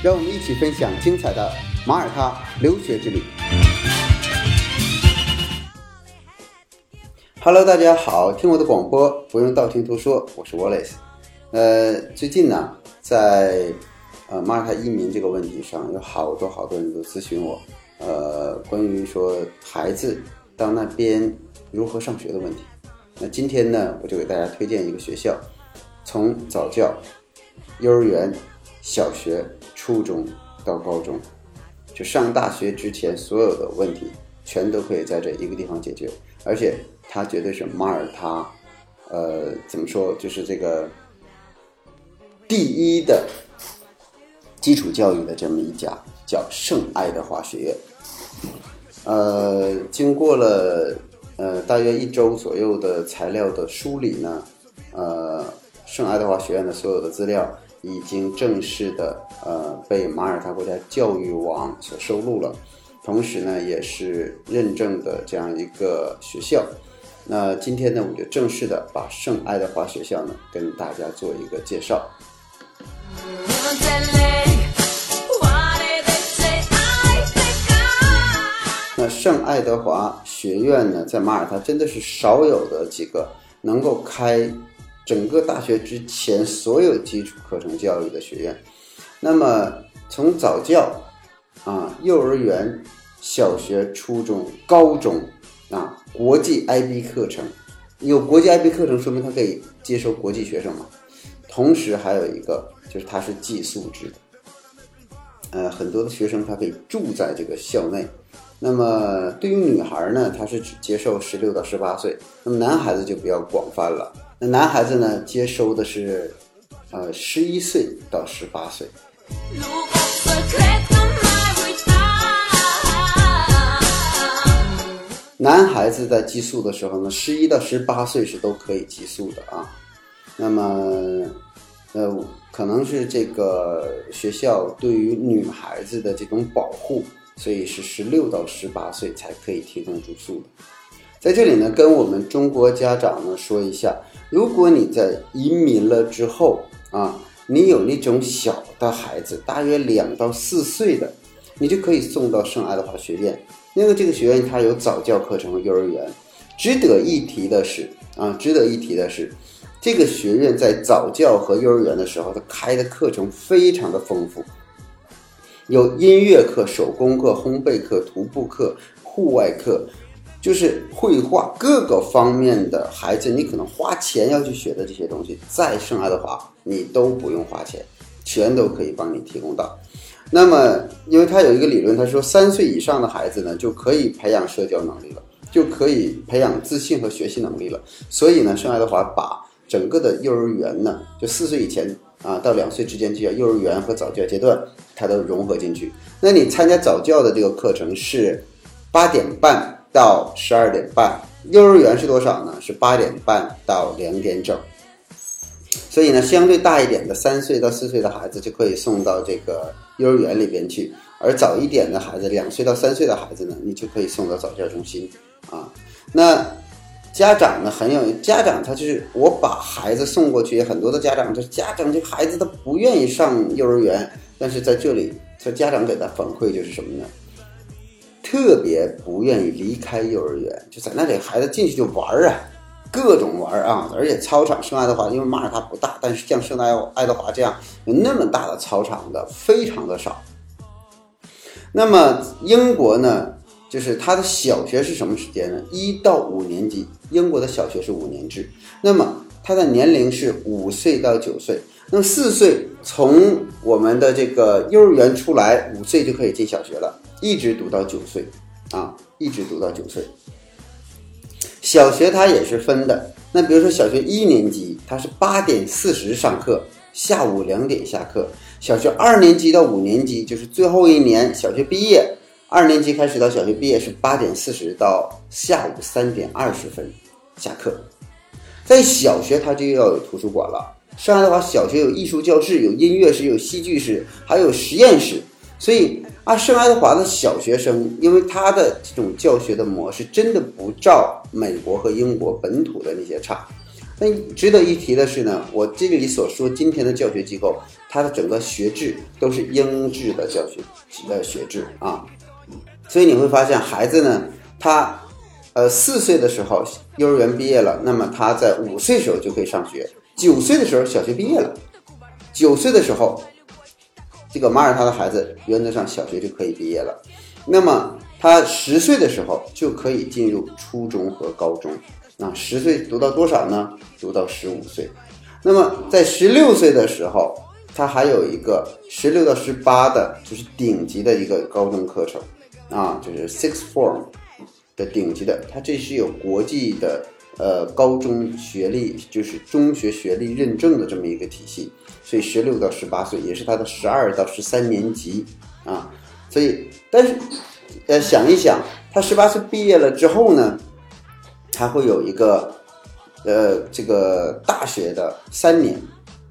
让我们一起分享精彩的马耳他留学之旅。Hello，大家好，听我的广播不用道听途说，我是 Wallace。呃，最近呢，在呃马耳他移民这个问题上，有好多好多人都咨询我，呃，关于说孩子到那边如何上学的问题。那今天呢，我就给大家推荐一个学校，从早教、幼儿园、小学、初中到高中，就上大学之前所有的问题，全都可以在这一个地方解决。而且它绝对是马耳他，呃，怎么说，就是这个第一的基础教育的这么一家，叫圣爱德华学院。呃，经过了。呃，大约一周左右的材料的梳理呢，呃，圣爱德华学院的所有的资料已经正式的呃被马耳他国家教育网所收录了，同时呢也是认证的这样一个学校。那今天呢，我就正式的把圣爱德华学校呢跟大家做一个介绍。那圣爱德华学院呢，在马耳他真的是少有的几个能够开整个大学之前所有基础课程教育的学院。那么从早教啊、幼儿园、小学、初中、高中啊，国际 IB 课程，有国际 IB 课程，说明它可以接收国际学生嘛。同时还有一个就是它是寄宿制的，呃，很多的学生他可以住在这个校内。那么对于女孩呢，她是只接受十六到十八岁，那么男孩子就比较广泛了。那男孩子呢，接收的是，呃，十一岁到十八岁。男孩子在寄宿的时候呢，十一到十八岁是都可以寄宿的啊。那么，呃，可能是这个学校对于女孩子的这种保护。所以是十六到十八岁才可以提供住宿的。在这里呢，跟我们中国家长呢说一下，如果你在移民了之后啊，你有那种小的孩子，大约两到四岁的，你就可以送到圣爱德华学院。因为这个学院它有早教课程和幼儿园。值得一提的是啊，值得一提的是，这个学院在早教和幼儿园的时候，它开的课程非常的丰富。有音乐课、手工课、烘焙课、徒步课、户外课，就是绘画各个方面的孩子，你可能花钱要去学的这些东西，在圣爱德华你都不用花钱，全都可以帮你提供到。那么，因为他有一个理论，他说三岁以上的孩子呢，就可以培养社交能力了，就可以培养自信和学习能力了。所以呢，圣爱德华把整个的幼儿园呢，就四岁以前。啊，到两岁之间就叫幼儿园和早教阶段，它都融合进去。那你参加早教的这个课程是八点半到十二点半，幼儿园是多少呢？是八点半到两点整。所以呢，相对大一点的三岁到四岁的孩子就可以送到这个幼儿园里边去，而早一点的孩子，两岁到三岁的孩子呢，你就可以送到早教中心啊。那。家长呢很有家长，他就是我把孩子送过去，很多的家长就是家长这孩子他不愿意上幼儿园，但是在这里，他家长给他反馈就是什么呢？特别不愿意离开幼儿园，就在那里孩子进去就玩啊，各种玩啊，而且操场圣爱德华因为马耳他不大，但是像圣爱爱德华这样有那么大的操场的非常的少。那么英国呢？就是他的小学是什么时间呢？一到五年级，英国的小学是五年制。那么他的年龄是五岁到九岁。那么四岁从我们的这个幼儿园出来，五岁就可以进小学了，一直读到九岁，啊，一直读到九岁。小学它也是分的。那比如说小学一年级，它是八点四十上课，下午两点下课。小学二年级到五年级就是最后一年，小学毕业，二年级开始到小学毕业是八点四十到下午三点二十分下课。在小学它就要有图书馆了。上海的话，小学有艺术教室，有音乐室，有戏剧室，还有实验室。所以啊，圣爱德华的小学生，因为他的这种教学的模式真的不照美国和英国本土的那些差。但值得一提的是呢，我这里所说今天的教学机构，它的整个学制都是英制的教学的学制啊，所以你会发现孩子呢，他呃四岁的时候幼儿园毕业了，那么他在五岁时候就可以上学，九岁的时候小学毕业了，九岁的时候，这个马耳他的孩子原则上小学就可以毕业了，那么他十岁的时候就可以进入初中和高中。那十岁读到多少呢？读到十五岁。那么在十六岁的时候，他还有一个十六到十八的，就是顶级的一个高中课程啊，就是 six form 的顶级的。它这是有国际的呃高中学历，就是中学学历认证的这么一个体系。所以十六到十八岁也是他的十二到十三年级啊。所以，但是呃想一想，他十八岁毕业了之后呢？他会有一个，呃，这个大学的三年，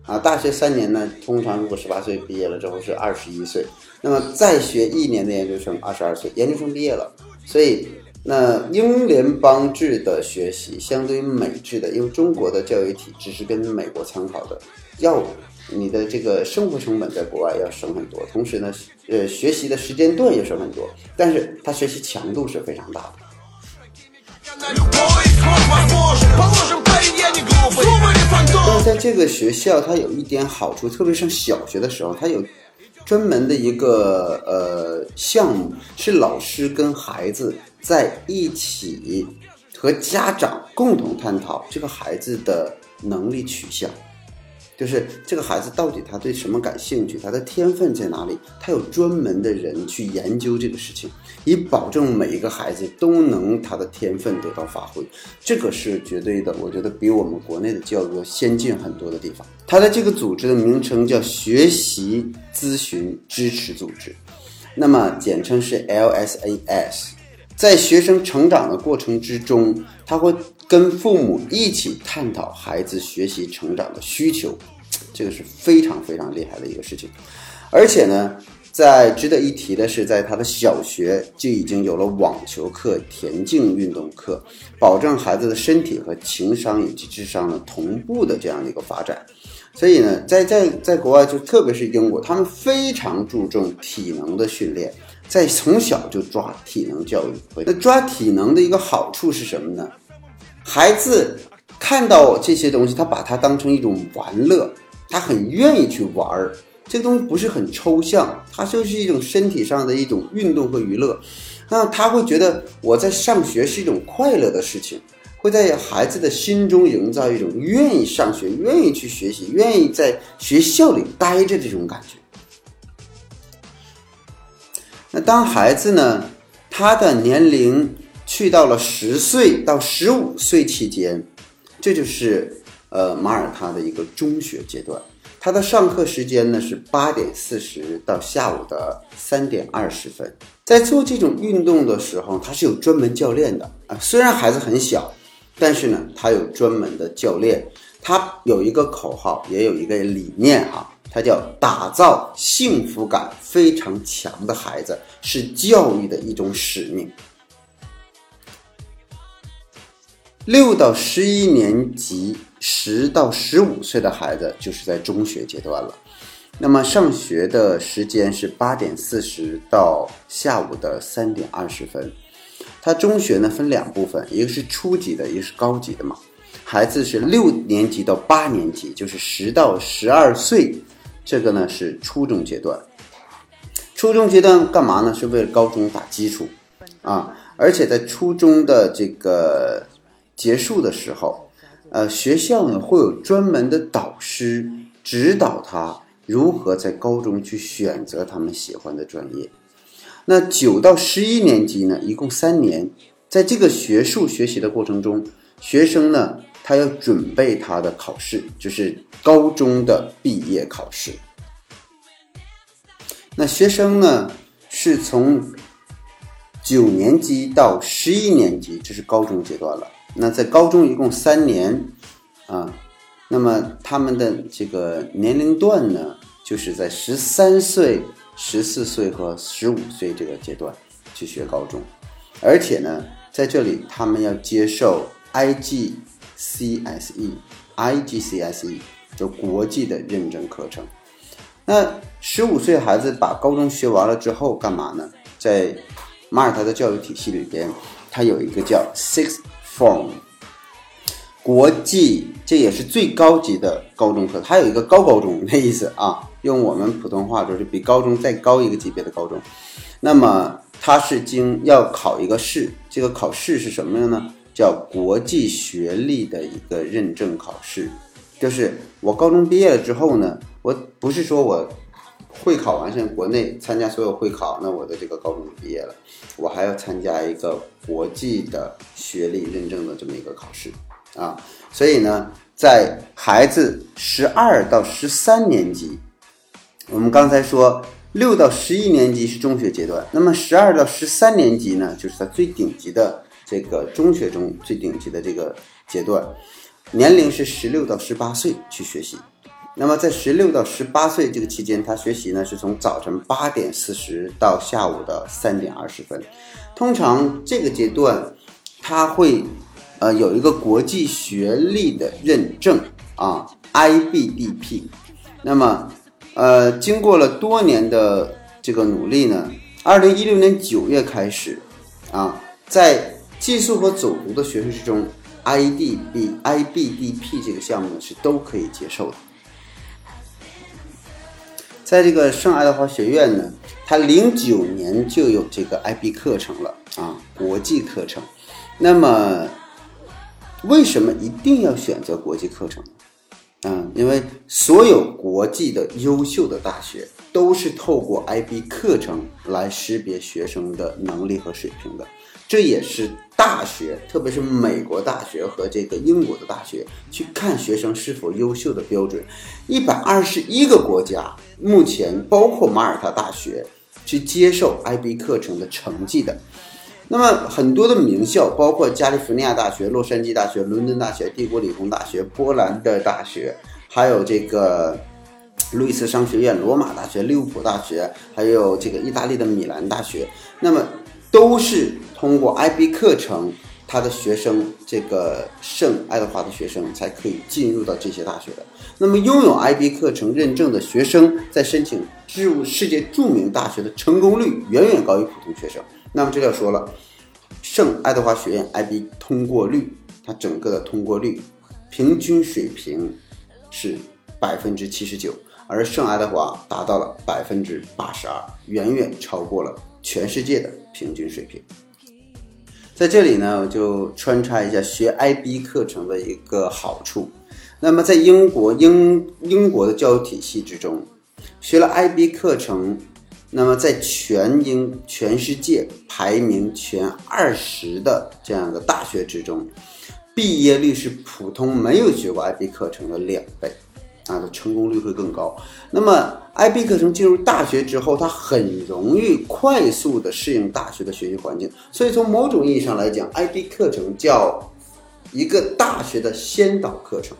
啊，大学三年呢，通常如果十八岁毕业了之后是二十一岁，那么再学一年的研究生，二十二岁，研究生毕业了。所以，那英联邦制的学习相对于美制的，因为中国的教育体制是跟美国参考的，要你的这个生活成本在国外要省很多，同时呢，呃，学习的时间段也省很多，但是他学习强度是非常大的。但是在这个学校，它有一点好处，特别上小学的时候，它有专门的一个呃项目，是老师跟孩子在一起和家长共同探讨这个孩子的能力取向。就是这个孩子到底他对什么感兴趣，他的天分在哪里？他有专门的人去研究这个事情，以保证每一个孩子都能他的天分得到发挥。这个是绝对的，我觉得比我们国内的教育要先进很多的地方。他的这个组织的名称叫学习咨询支持组织，那么简称是 LSAS。在学生成长的过程之中，他会跟父母一起探讨孩子学习成长的需求，这个是非常非常厉害的一个事情。而且呢，在值得一提的是，在他的小学就已经有了网球课、田径运动课，保证孩子的身体和情商以及智商的同步的这样的一个发展。所以呢，在在在国外，就特别是英国，他们非常注重体能的训练。在从小就抓体能教育，那抓体能的一个好处是什么呢？孩子看到这些东西，他把它当成一种玩乐，他很愿意去玩儿。这个东西不是很抽象，它就是一种身体上的一种运动和娱乐。那他会觉得我在上学是一种快乐的事情，会在孩子的心中营造一种愿意上学、愿意去学习、愿意在学校里待着这种感觉。那当孩子呢，他的年龄去到了十岁到十五岁期间，这就是呃马耳他的一个中学阶段。他的上课时间呢是八点四十到下午的三点二十分。在做这种运动的时候，他是有专门教练的啊。虽然孩子很小，但是呢，他有专门的教练。他有一个口号，也有一个理念啊。它叫打造幸福感非常强的孩子，是教育的一种使命。六到十一年级，十到十五岁的孩子就是在中学阶段了。那么上学的时间是八点四十到下午的三点二十分。它中学呢分两部分，一个是初级的，一个是高级的嘛。孩子是六年级到八年级，就是十到十二岁。这个呢是初中阶段，初中阶段干嘛呢？是为了高中打基础啊！而且在初中的这个结束的时候，呃，学校呢会有专门的导师指导他如何在高中去选择他们喜欢的专业。那九到十一年级呢，一共三年，在这个学术学习的过程中，学生呢。他要准备他的考试，就是高中的毕业考试。那学生呢是从九年级到十一年级，这是高中阶段了。那在高中一共三年啊，那么他们的这个年龄段呢，就是在十三岁、十四岁和十五岁这个阶段去学高中，而且呢，在这里他们要接受 IG CSE、IGCSE 就国际的认证课程。那十五岁孩子把高中学完了之后干嘛呢？在马耳他的教育体系里边，它有一个叫 Sixth Form，国际这也是最高级的高中课，它有一个高高中的意思啊。用我们普通话说，是比高中再高一个级别的高中。那么它是经要考一个试，这个考试是什么呢？叫国际学历的一个认证考试。就是我高中毕业了之后呢，我不是说我会考完现在国内参加所有会考，那我的这个高中就毕业了，我还要参加一个国际的学历认证的这么一个考试啊。所以呢，在孩子十二到十三年级，我们刚才说六到十一年级是中学阶段，那么十二到十三年级呢，就是他最顶级的这个中学中最顶级的这个阶段。年龄是十六到十八岁去学习，那么在十六到十八岁这个期间，他学习呢是从早晨八点四十到下午的三点二十分。通常这个阶段，他会呃有一个国际学历的认证啊，IBDP。那么呃经过了多年的这个努力呢，二零一六年九月开始啊，在寄宿和走读的学生之中。IDB、IBDP 这个项目是都可以接受的。在这个圣爱德华学院呢，它零九年就有这个 IB 课程了啊，国际课程。那么，为什么一定要选择国际课程？嗯，因为所有国际的优秀的大学都是透过 IB 课程来识别学生的能力和水平的。这也是大学，特别是美国大学和这个英国的大学去看学生是否优秀的标准。一百二十一个国家目前包括马耳他大学去接受 IB 课程的成绩的。那么很多的名校，包括加利福尼亚大学、洛杉矶大学、伦敦大学、帝国理工大学、波兰的大学，还有这个路易斯商学院、罗马大学、利物浦大学，还有这个意大利的米兰大学。那么都是通过 IB 课程，他的学生，这个圣爱德华的学生才可以进入到这些大学的。那么，拥有 IB 课程认证的学生，在申请进入世界著名大学的成功率远远高于普通学生。那么，这就说了，圣爱德华学院 IB 通过率，它整个的通过率平均水平是百分之七十九，而圣爱德华达到了百分之八十二，远远超过了。全世界的平均水平，在这里呢，我就穿插一下学 IB 课程的一个好处。那么，在英国英英国的教育体系之中，学了 IB 课程，那么在全英全世界排名前二十的这样的大学之中，毕业率是普通没有学过 IB 课程的两倍。啊，的成功率会更高。那么，IB 课程进入大学之后，它很容易快速的适应大学的学习环境。所以，从某种意义上来讲，IB 课程叫一个大学的先导课程。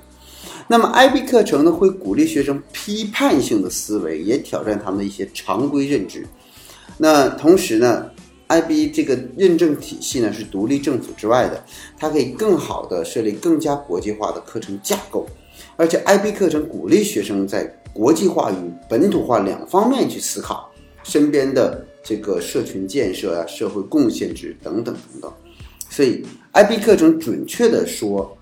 那么，IB 课程呢，会鼓励学生批判性的思维，也挑战他们的一些常规认知。那同时呢，IB 这个认证体系呢，是独立政府之外的，它可以更好的设立更加国际化的课程架构。而且，IB 课程鼓励学生在国际化与本土化两方面去思考身边的这个社群建设啊、社会贡献值等等等等。所以，IB 课程准确的说，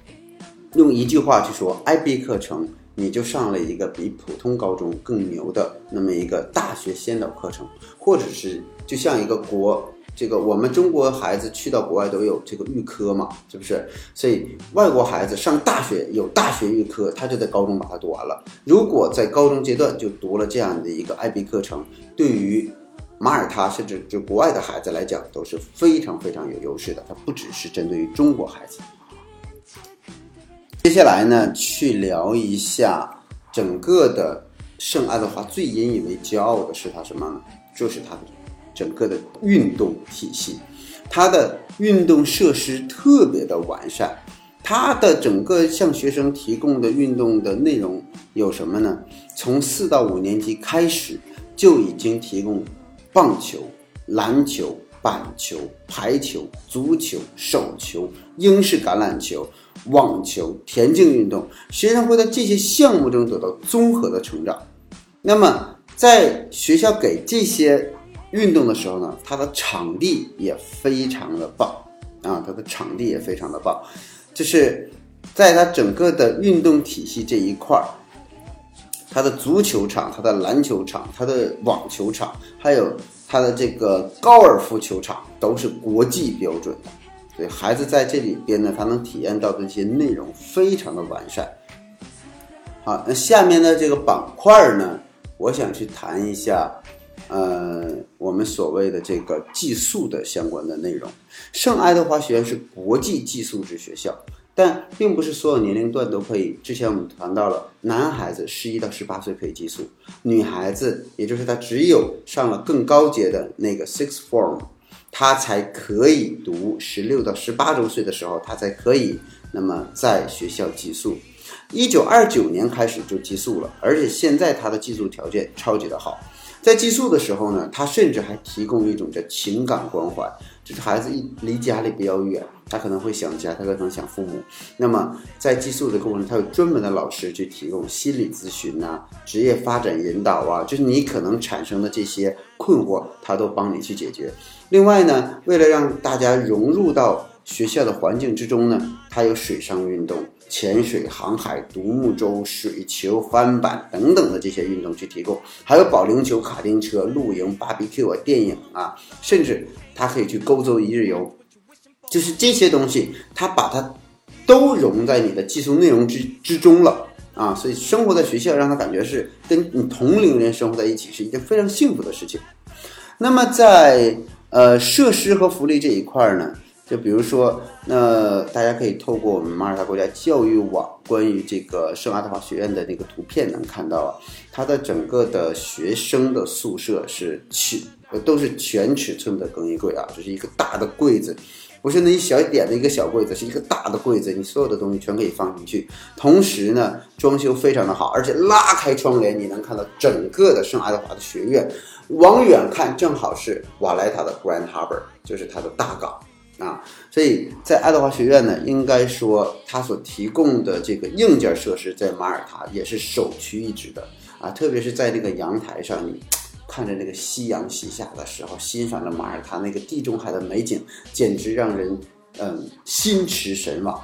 用一句话去说，IB 课程你就上了一个比普通高中更牛的那么一个大学先导课程，或者是就像一个国。这个我们中国孩子去到国外都有这个预科嘛，是不是？所以外国孩子上大学有大学预科，他就在高中把它读完了。如果在高中阶段就读了这样的一个 IB 课程，对于马耳他甚至就国外的孩子来讲都是非常非常有优势的。它不只是针对于中国孩子。接下来呢，去聊一下整个的圣爱德华最引以为骄傲的是他什么呢？就是他的整个的运动体系，它的运动设施特别的完善。它的整个向学生提供的运动的内容有什么呢？从四到五年级开始就已经提供棒球、篮球、板球、排球、足球、手球、英式橄榄球、网球、田径运动，学生会在这些项目中得到综合的成长。那么，在学校给这些运动的时候呢，它的场地也非常的棒啊，它的场地也非常的棒。就是在它整个的运动体系这一块儿，它的足球场、它的篮球场、它的网球场，还有它的这个高尔夫球场，都是国际标准的。所以孩子在这里边呢，他能体验到的这些内容非常的完善。好，那下面的这个板块呢，我想去谈一下。呃，我们所谓的这个寄宿的相关的内容，圣爱德华学院是国际寄宿制学校，但并不是所有年龄段都可以。之前我们谈到了，男孩子十一到十八岁可以寄宿，女孩子也就是他只有上了更高阶的那个 six form，她才可以读十六到十八周岁的时候，她才可以那么在学校寄宿。一九二九年开始就寄宿了，而且现在他的寄宿条件超级的好。在寄宿的时候呢，他甚至还提供一种叫情感关怀，就是孩子一离家里比较远，他可能会想家，他可能想父母。那么在寄宿的过程中，他有专门的老师去提供心理咨询呐、职业发展引导啊，就是你可能产生的这些困惑，他都帮你去解决。另外呢，为了让大家融入到学校的环境之中呢，他有水上运动。潜水、航海、独木舟、水球、翻板等等的这些运动去提供，还有保龄球、卡丁车、露营、BBQ 啊、电影啊，甚至他可以去勾走一日游，就是这些东西，他把它都融在你的寄宿内容之之中了啊！所以生活在学校，让他感觉是跟你同龄人生活在一起是一件非常幸福的事情。那么在呃设施和福利这一块呢？就比如说，那大家可以透过我们马耳他国家教育网关于这个圣阿德华学院的那个图片，能看到啊，它的整个的学生的宿舍是全都是全尺寸的更衣柜啊，就是一个大的柜子，不是那一小一点的一个小柜子，是一个大的柜子，你所有的东西全可以放进去。同时呢，装修非常的好，而且拉开窗帘，你能看到整个的圣爱德华的学院，往远看正好是瓦莱塔的 Grand Harbor，就是它的大港。啊，所以在爱德华学院呢，应该说它所提供的这个硬件设施在马耳他也是首屈一指的啊，特别是在那个阳台上，你看着那个夕阳西下的时候，欣赏着马耳他那个地中海的美景，简直让人嗯心驰神往。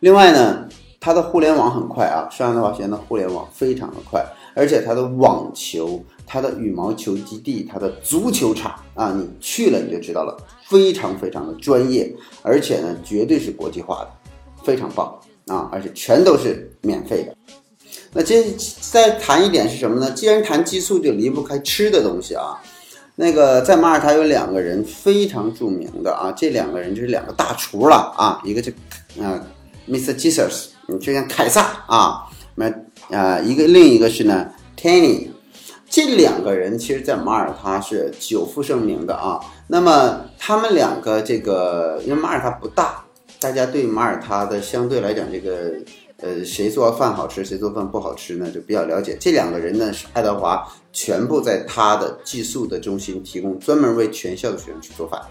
另外呢，它的互联网很快啊，圣爱德华学院的互联网非常的快，而且它的网球。它的羽毛球基地，它的足球场啊，你去了你就知道了，非常非常的专业，而且呢，绝对是国际化的，非常棒啊，而且全都是免费的。那接再谈一点是什么呢？既然谈激素，就离不开吃的东西啊。那个在马耳他有两个人非常著名的啊，这两个人就是两个大厨了啊，一个就啊，Mr. Jesus，你就像凯撒啊，那啊，一个另一个是呢，Tanny。这两个人其实，在马耳他是久负盛名的啊。那么他们两个这个，因为马耳他不大，大家对马耳他的相对来讲，这个呃，谁做饭好吃，谁做饭不好吃呢，就比较了解。这两个人呢，是爱德华全部在他的寄宿的中心提供，专门为全校的学生去做饭。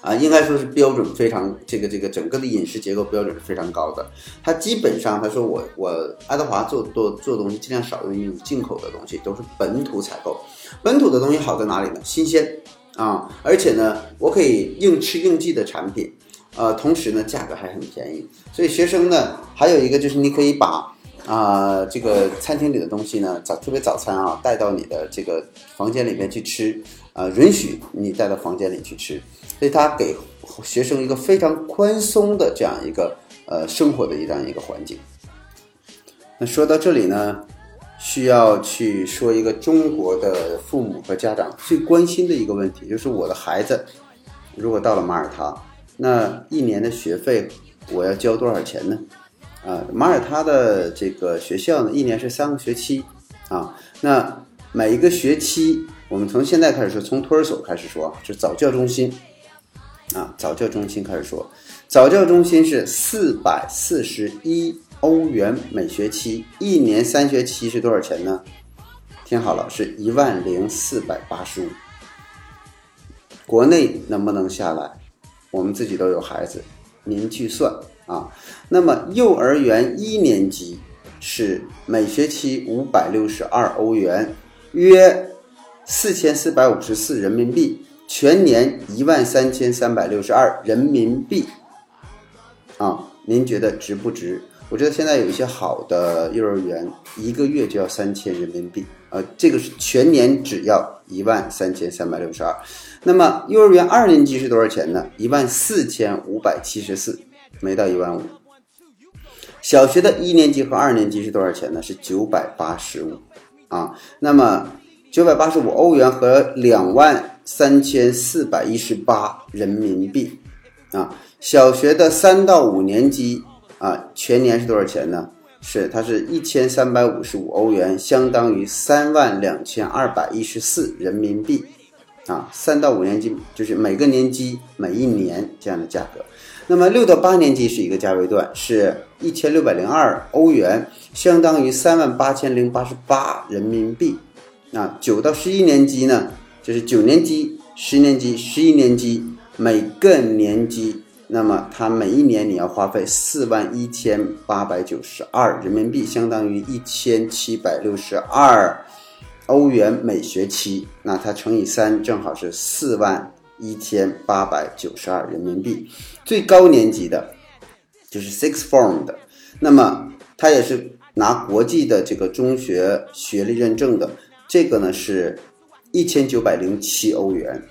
啊，应该说是标准非常，这个这个整个的饮食结构标准是非常高的。他基本上他说我我爱德华做做做东西尽量少用进口的东西，都是本土采购。本土的东西好在哪里呢？新鲜啊，而且呢，我可以应吃应季的产品，呃，同时呢，价格还很便宜。所以学生呢，还有一个就是你可以把啊这个餐厅里的东西呢，早特别早餐啊带到你的这个房间里面去吃，啊，允许你带到房间里去吃。所以，他给学生一个非常宽松的这样一个呃生活的一这样一个环境。那说到这里呢，需要去说一个中国的父母和家长最关心的一个问题，就是我的孩子如果到了马耳他，那一年的学费我要交多少钱呢？啊，马耳他的这个学校呢，一年是三个学期啊。那每一个学期，我们从现在开始说，从托儿所开始说，是早教中心啊，早教中心开始说，早教中心是四百四十一欧元每学期，一年三学期是多少钱呢？听好了，是一万零四百八十五。国内能不能下来？我们自己都有孩子，您去算啊。那么幼儿园一年级是每学期五百六十二欧元，约四千四百五十四人民币，全年一万三千三百六十二人民币。啊，您觉得值不值？我觉得现在有一些好的幼儿园，一个月就要三千人民币，呃，这个是全年只要一万三千三百六十二。那么幼儿园二年级是多少钱呢？一万四千五百七十四，没到一万五。小学的一年级和二年级是多少钱呢？是九百八十五，啊，那么九百八十五欧元和两万三千四百一十八人民币，啊，小学的三到五年级啊，全年是多少钱呢？是它是一千三百五十五欧元，相当于三万两千二百一十四人民币。啊，三到五年级就是每个年级每一年这样的价格。那么六到八年级是一个价位段，是一千六百零二欧元，相当于三万八千零八十八人民币。啊，九到十一年级呢，就是九年级、十年级、十一年级每个年级，那么它每一年你要花费四万一千八百九十二人民币，相当于一千七百六十二。欧元每学期，那它乘以三，正好是四万一千八百九十二人民币。最高年级的，就是 six form 的，那么它也是拿国际的这个中学学历认证的，这个呢是一千九百零七欧元，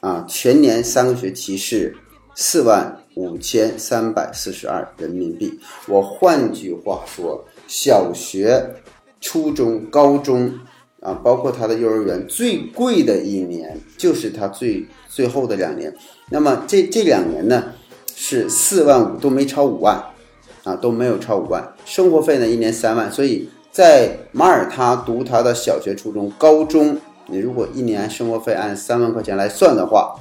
啊，全年三个学期是四万五千三百四十二人民币。我换句话说，小学、初中、高中。啊，包括他的幼儿园最贵的一年就是他最最后的两年，那么这这两年呢是四万五都没超五万，啊都没有超五万，生活费呢一年三万，所以在马耳他读他的小学、初中、高中，你如果一年生活费按三万块钱来算的话，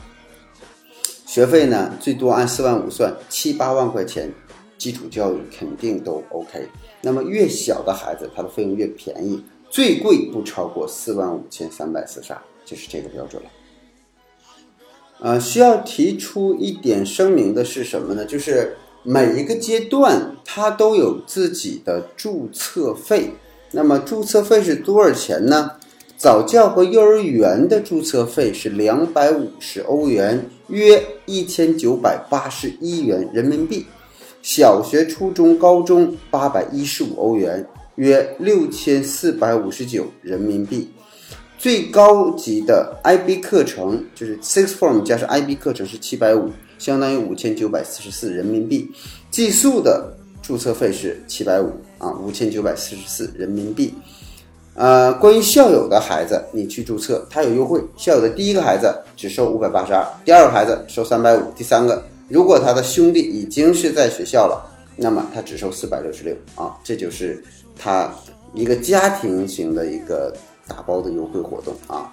学费呢最多按四万五算，七八万块钱，基础教育肯定都 OK。那么越小的孩子，他的费用越便宜。最贵不超过四万五千三百四十二，就是这个标准了。呃，需要提出一点声明的是什么呢？就是每一个阶段它都有自己的注册费。那么注册费是多少钱呢？早教和幼儿园的注册费是两百五十欧元，约一千九百八十一元人民币。小学、初中、高中八百一十五欧元。约六千四百五十九人民币，最高级的 IB 课程就是 Six Form 加上 IB 课程是七百五，相当于五千九百四十四人民币。寄宿的注册费是七百五啊，五千九百四十四人民币。呃，关于校友的孩子，你去注册，他有优惠。校友的第一个孩子只收五百八十二，第二个孩子收三百五，第三个如果他的兄弟已经是在学校了，那么他只收四百六十六啊，这就是。他一个家庭型的一个打包的优惠活动啊，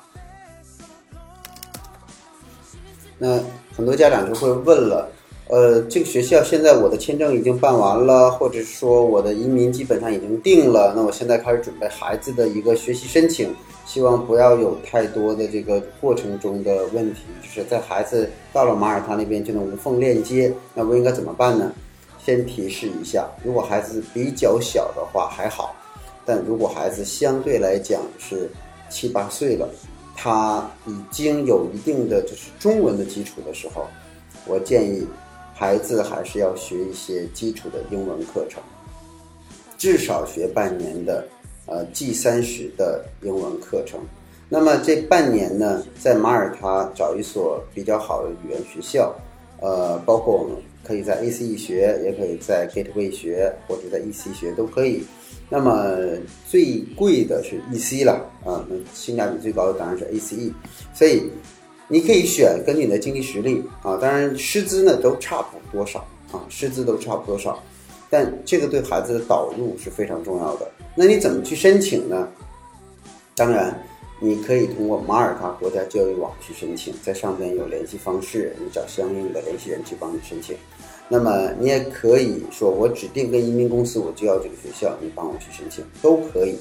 那很多家长就会问了，呃，这个学校现在我的签证已经办完了，或者说我的移民基本上已经定了，那我现在开始准备孩子的一个学习申请，希望不要有太多的这个过程中的问题，就是在孩子到了马耳他那边就能无缝链接，那我应该怎么办呢？先提示一下，如果孩子比较小的话还好，但如果孩子相对来讲是七八岁了，他已经有一定的就是中文的基础的时候，我建议孩子还是要学一些基础的英文课程，至少学半年的呃 G 三十的英文课程。那么这半年呢，在马耳他找一所比较好的语言学校，呃，包括我们。可以在 ACE 学，也可以在 Gateway 学，或者在 EC 学都可以。那么最贵的是 EC 了啊，那性价比最高的当然是 ACE。所以你可以选根据你的经济实力啊，当然师资呢都差不多少啊，师资都差不多少。但这个对孩子的导入是非常重要的。那你怎么去申请呢？当然，你可以通过马耳他国家教育网去申请，在上边有联系方式，你找相应的联系人去帮你申请。那么你也可以说，我指定跟移民公司，我就要这个学校，你帮我去申请，都可以，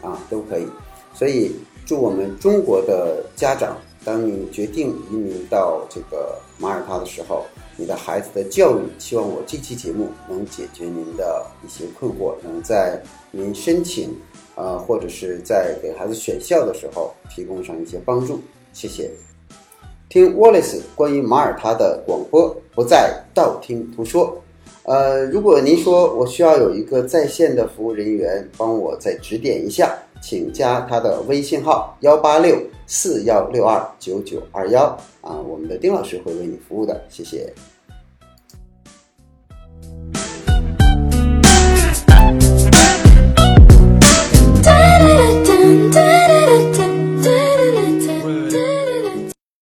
啊，都可以。所以，祝我们中国的家长，当你决定移民到这个马耳他的时候，你的孩子的教育，希望我这期节目能解决您的一些困惑，能在您申请。啊，或者是在给孩子选校的时候提供上一些帮助，谢谢。听 Wallace 关于马耳他的广播，不再道听途说。呃，如果您说我需要有一个在线的服务人员帮我再指点一下，请加他的微信号幺八六四幺六二九九二幺啊，我们的丁老师会为你服务的，谢谢。